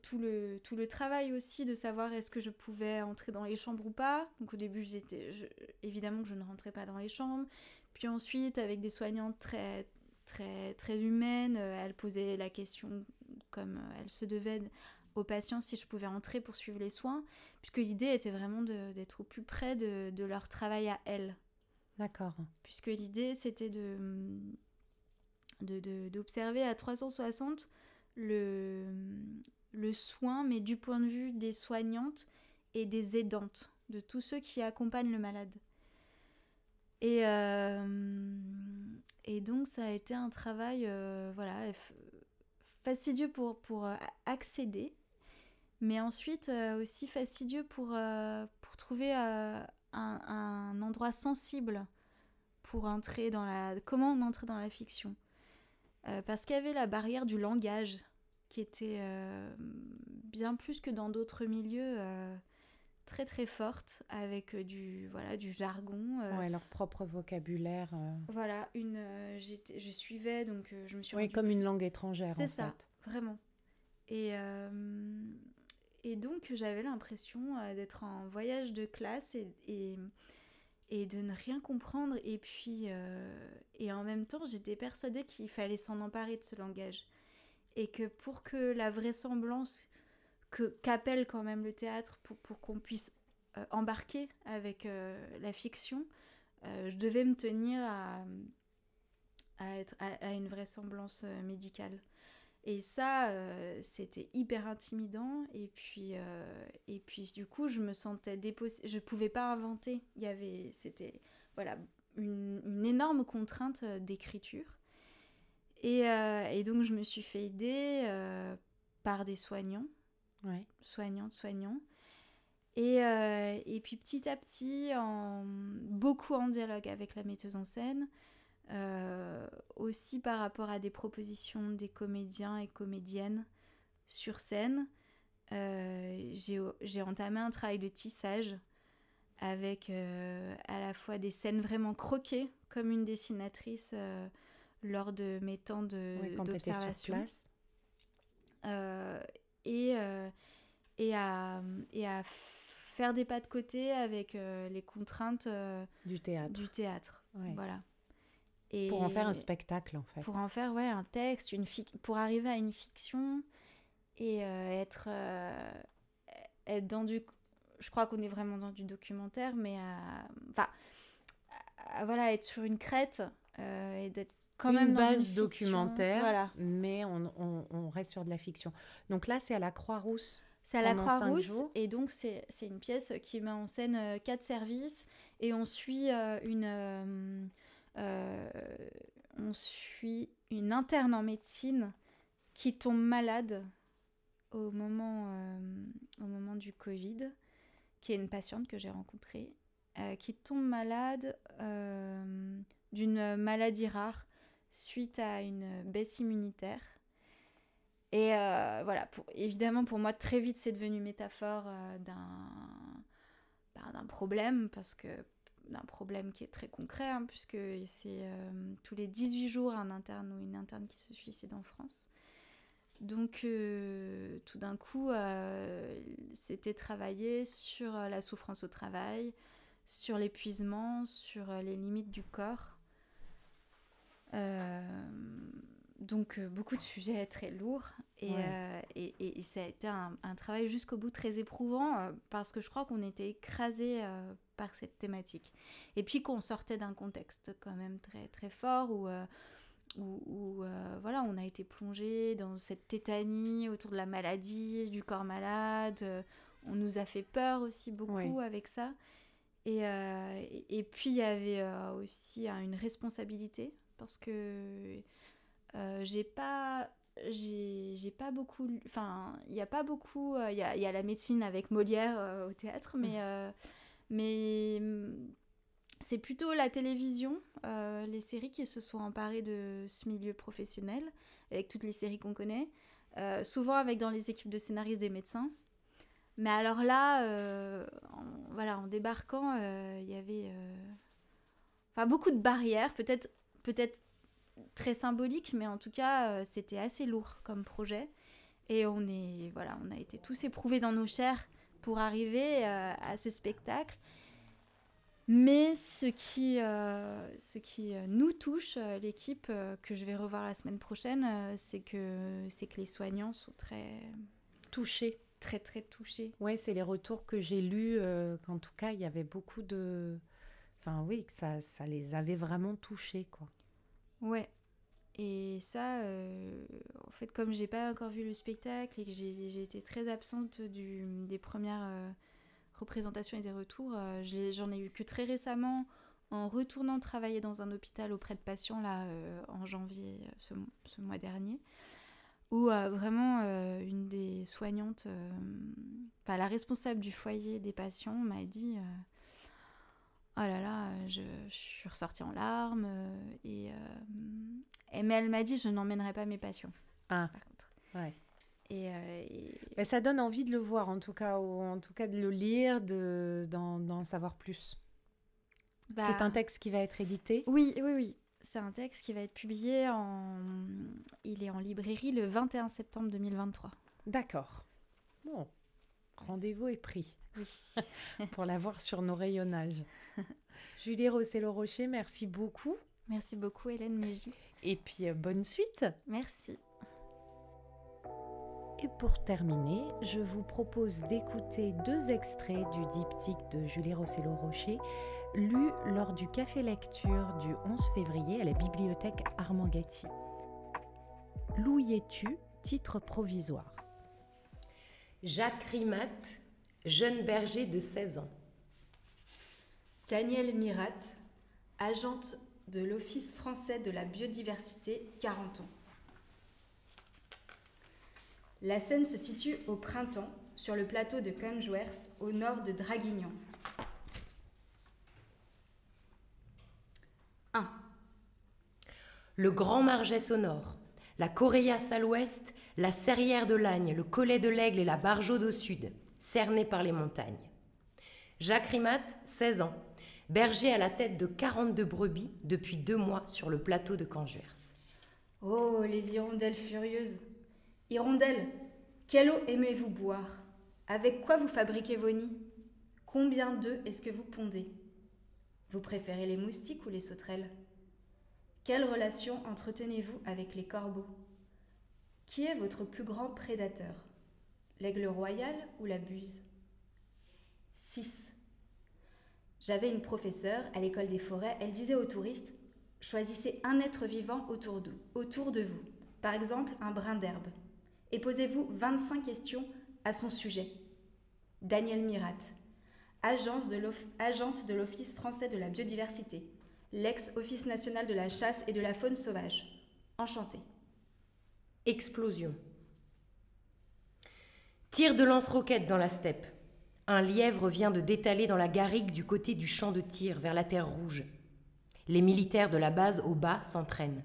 tout, le, tout le travail aussi de savoir est-ce que je pouvais entrer dans les chambres ou pas. Donc au début, j'étais, évidemment que je ne rentrais pas dans les chambres. Puis ensuite, avec des soignantes très, très, très humaines, euh, elles posaient la question comme euh, elles se devaient aux patients si je pouvais entrer pour suivre les soins, puisque l'idée était vraiment d'être au plus près de, de, leur travail à elles. D'accord. Puisque l'idée, c'était de d'observer de, à 360 le, le soin, mais du point de vue des soignantes et des aidantes, de tous ceux qui accompagnent le malade. Et, euh, et donc ça a été un travail euh, voilà, fastidieux pour, pour euh, accéder, mais ensuite aussi fastidieux pour, pour trouver un, un, endroit sensible pour entrer dans la... Comment on entrait dans la fiction Parce qu'il y avait la barrière du langage qui était euh, bien plus que dans d'autres milieux euh, très très forte avec euh, du voilà du jargon ouais, leur propre vocabulaire voilà une je suivais donc je me suis oui comme une langue étrangère c'est ça vraiment. Et et donc j'avais l'impression d'être en voyage de classe et, et, et de ne rien comprendre. Et puis et en même temps j'étais persuadée qu'il fallait s'en emparer de ce langage et que pour que la vraisemblance qu'appelle quand même le théâtre pour, pour qu'on puisse euh, embarquer avec euh, la fiction, euh, je devais me tenir à, à, être, à, une vraisemblance médicale. Et ça, c'était hyper intimidant. Et puis, et puis, du coup, je me sentais dépossédée. Je pouvais pas inventer. Il y avait, c'était, voilà, une, une énorme contrainte d'écriture. Euh, et, donc, je me suis fait aider euh, par des soignants, ouais. soignantes, soignants. Et, euh, et, puis petit à petit, en, beaucoup en dialogue avec la metteuse en scène, aussi par rapport à des propositions des comédiens et comédiennes sur scène, j'ai entamé un travail de tissage avec à la fois des scènes vraiment croquées, comme une dessinatrice lors de mes temps d'observation. et, et, à, et à faire des pas de côté avec les contraintes du théâtre. Du théâtre. Voilà. Et pour en faire un spectacle, en fait. Pour en faire, ouais, un texte, une pour arriver à une fiction et euh, être, euh, être dans du... Je crois qu'on est vraiment dans du documentaire, mais enfin, voilà, être sur une crête euh, et d'être quand même dans base une documentaire, voilà. mais on, on, on, reste sur de la fiction. Donc là, c'est à la Croix-Rousse. C'est à la Croix-Rousse, et donc c'est une pièce qui met en scène quatre services, et on suit une euh, on suit une interne en médecine qui tombe malade au moment, euh, au moment du Covid, qui est une patiente que j'ai rencontrée, euh, qui tombe malade d'une maladie rare suite à une baisse immunitaire. Et voilà, pour, évidemment, pour moi, très vite, c'est devenu métaphore d'un ben, problème, parce que d'un problème qui est très concret, hein, puisque c'est euh, tous les 18 jours un interne ou une interne qui se suicide en France. Donc euh, tout d'un coup, euh, c'était travailler sur la souffrance au travail, sur l'épuisement, sur les limites du corps. Donc beaucoup de sujets très lourds et, et, et, ça a été un, un travail jusqu'au bout très éprouvant parce que je crois qu'on était écrasé par cette thématique. Et puis qu'on sortait d'un contexte quand même très très fort où, euh, où, euh, voilà, on a été plongé dans cette tétanie autour de la maladie, du corps malade. Euh, on nous a fait peur aussi beaucoup avec ça. Et, et, puis il y avait aussi une responsabilité parce que j'ai pas j'ai pas beaucoup enfin il y a pas beaucoup il y a, y, a, la médecine avec Molière au théâtre mais mais mm, c'est plutôt la télévision, euh, les séries qui se sont emparées de ce milieu professionnel, avec toutes les séries qu'on connaît, euh, souvent avec dans les équipes de scénaristes des médecins. Mais alors là, euh, en, voilà, en débarquant, il y avait enfin, beaucoup de barrières, peut-être peut-être très symboliques, mais en tout cas, c'était assez lourd comme projet. Et on, est, voilà, on a été tous éprouvés dans nos chairs pour arriver euh, à ce spectacle. Mais ce qui, euh, ce qui euh, nous touche, l'équipe que je vais revoir la semaine prochaine, c'est que, c'est que les soignants sont très touchés. Très, très touchés. Ouais, c'est les retours que j'ai lus, qu'en tout cas, il y avait beaucoup de... Enfin oui, que ça, ça les avait vraiment touchés, quoi. Ouais, et ça, euh, en fait, comme j'ai pas encore vu le spectacle et que j'ai été très absente des premières euh, représentations et des retours, euh, j'en ai, eu que très récemment en retournant travailler dans un hôpital auprès de patients là en janvier ce, ce, mois dernier, où vraiment une des soignantes, enfin la responsable du foyer des patients m'a dit oh là là, je, suis ressortie en larmes. et, mais elle m'a dit, je n'emmènerai pas mes patients. Ah. Par contre. Ouais. Et, ça donne envie de le voir, en tout cas, ou en tout cas de le lire, de, d'en, savoir plus. Bah, c'est un texte qui va être édité? Oui, oui, oui. C'est un texte qui va être publié en... Il est en librairie le 21 septembre 2023. D'accord. Bon, rendez-vous est pris. Oui. pour l'avoir sur nos rayonnages. Julie Rossello-Rocher, merci beaucoup. Merci beaucoup Hélène Mégy. Et puis euh, bonne suite. Merci. Et pour terminer, je vous propose d'écouter deux extraits du diptyque de Julie Rossello-Rocher, lu lors du café lecture du 11 février à la bibliothèque Armand Gatti. Louis-tu, titre provisoire. Jacques Rimat, jeune berger de 16 ans. Daniel Mirat, agente de l'Office français de la biodiversité, 40 ans. La scène se situe au printemps, sur le plateau de Canjouers, au nord de Draguignan. 1. Le Grand Margès au nord, la Coréas à l'ouest, la Serrière de l'Agne, le Collet de l'Aigle et la Barjaude au sud, cernés par les montagnes. Jacques Rimat, 16 ans, berger à la tête de 42 brebis depuis deux mois sur le plateau de Canjuers. Oh, les hirondelles furieuses. Hirondelles, quelle eau aimez-vous boire? Avec quoi vous fabriquez vos nids? Combien d'œufs est-ce que vous pondez? Vous préférez les moustiques ou les sauterelles? Quelle relation entretenez-vous avec les corbeaux? Qui est votre plus grand prédateur? L'aigle royal ou la buse? 6. J'avais une professeure à l'école des forêts, elle disait aux touristes Choisissez un être vivant autour de, autour de vous, par exemple un brin d'herbe, et posez-vous 25 questions à son sujet. Daniel Mirat, agence agente de l'Office français de la biodiversité, l'ex-Office national de la chasse et de la faune sauvage. Enchanté. Explosion. Tir de lance-roquettes dans la steppe. Un lièvre vient de détaler dans la garrigue du côté du champ de tir vers la terre rouge. Les militaires de la base au bas s'entraînent.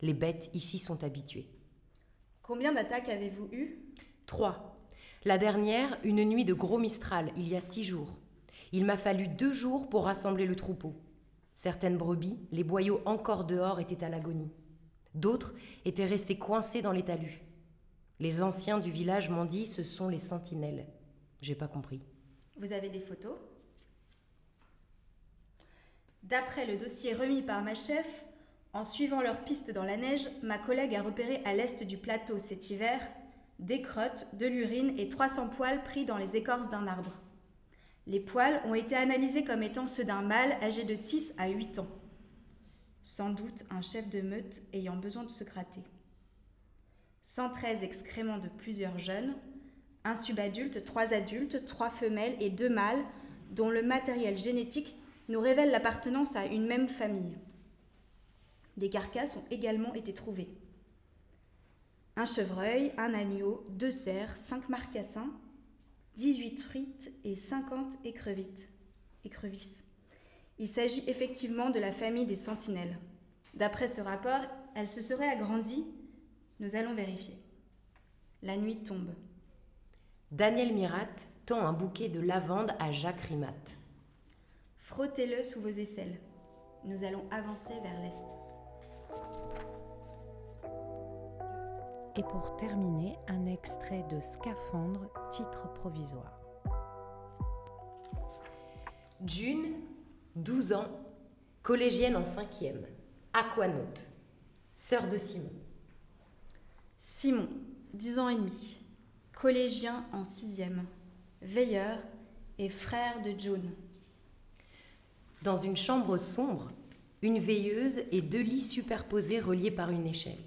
Les bêtes ici sont habituées. Combien d'attaques avez-vous eues? Trois. La dernière, une nuit de gros Mistral, il y a six jours. Il m'a fallu deux jours pour rassembler le troupeau. Certaines brebis, les boyaux encore dehors, étaient à l'agonie. D'autres étaient restés coincés dans les talus. Les anciens du village m'ont dit ce sont les sentinelles. J'ai pas compris. Vous avez des photos? D'après le dossier remis par ma chef, en suivant leur piste dans la neige, ma collègue a repéré à l'est du plateau cet hiver des crottes, de l'urine et 300 poils pris dans les écorces d'un arbre. Les poils ont été analysés comme étant ceux d'un mâle âgé de 6 à 8 ans. Sans doute un chef de meute ayant besoin de se gratter. 113 excréments de plusieurs jeunes, un subadulte, trois adultes, trois femelles et deux mâles, dont le matériel génétique nous révèle l'appartenance à une même famille. Des carcasses ont également été trouvées. Un chevreuil, un agneau, deux cerfs, cinq marcassins, 18 truites et 50 écrevisses. Il s'agit effectivement de la famille des sentinelles. D'après ce rapport, elle se serait agrandie. Nous allons vérifier. La nuit tombe. Daniel Mirat tend un bouquet de lavande à Jacques Rimat. Frottez-le sous vos aisselles. Nous allons avancer vers l'est. Et pour terminer, un extrait de Scaphandre, titre provisoire. June, 12 ans, collégienne en cinquième, aquanaute, sœur de Simon. Simon, 10 ans et demi, collégien en sixième, veilleur et frère de June. Dans une chambre sombre, une veilleuse et deux lits superposés reliés par une échelle.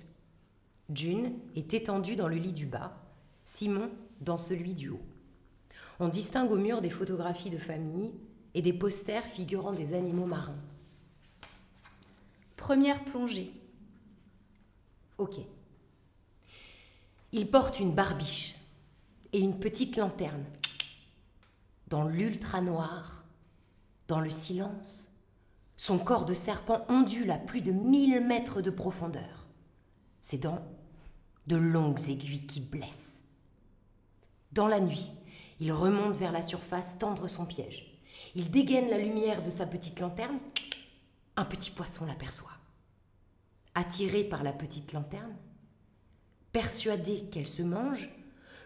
June est étendue dans le lit du bas, Simon dans celui du haut. On distingue au mur des photographies de famille et des posters figurant des animaux marins. Première plongée. Ok. Il porte une barbiche et une petite lanterne. Dans l'ultra noir, dans le silence, son corps de serpent ondule à plus de mille mètres de profondeur. Ses dents, de longues aiguilles qui blessent. Dans la nuit, il remonte vers la surface tendre son piège. Il dégaine la lumière de sa petite lanterne. Un petit poisson l'aperçoit. Attiré par la petite lanterne, persuadé qu'elle se mange,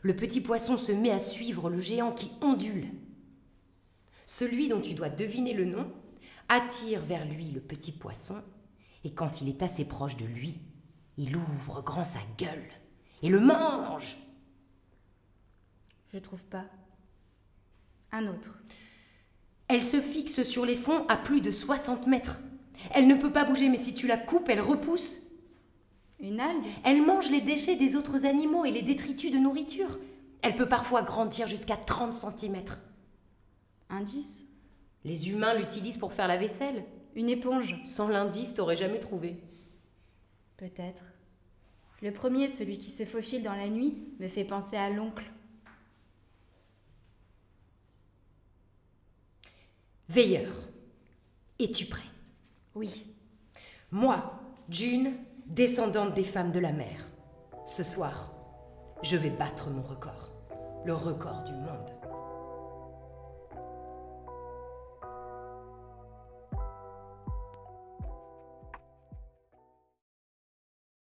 le petit poisson se met à suivre le géant qui ondule. Celui dont tu dois deviner le nom attire vers lui le petit poisson, et quand il est assez proche de lui, il ouvre grand sa gueule et le mange. Je trouve pas. Un autre. Elle se fixe sur les fonds à plus de 60 mètres. Elle ne peut pas bouger, mais si tu la coupes, elle repousse. Une algue? Elle mange les déchets des autres animaux et les détritus de nourriture. Elle peut parfois grandir jusqu'à 30 cm. Indice? Les humains l'utilisent pour faire la vaisselle. Une éponge Sans l'indice, t'aurais jamais trouvé. Peut-être. Le premier, celui qui se faufile dans la nuit, me fait penser à l'oncle. Veilleur, es-tu prêt? Oui. Moi, June, descendante des femmes de la mer. Ce soir, je vais battre mon record, le record du monde.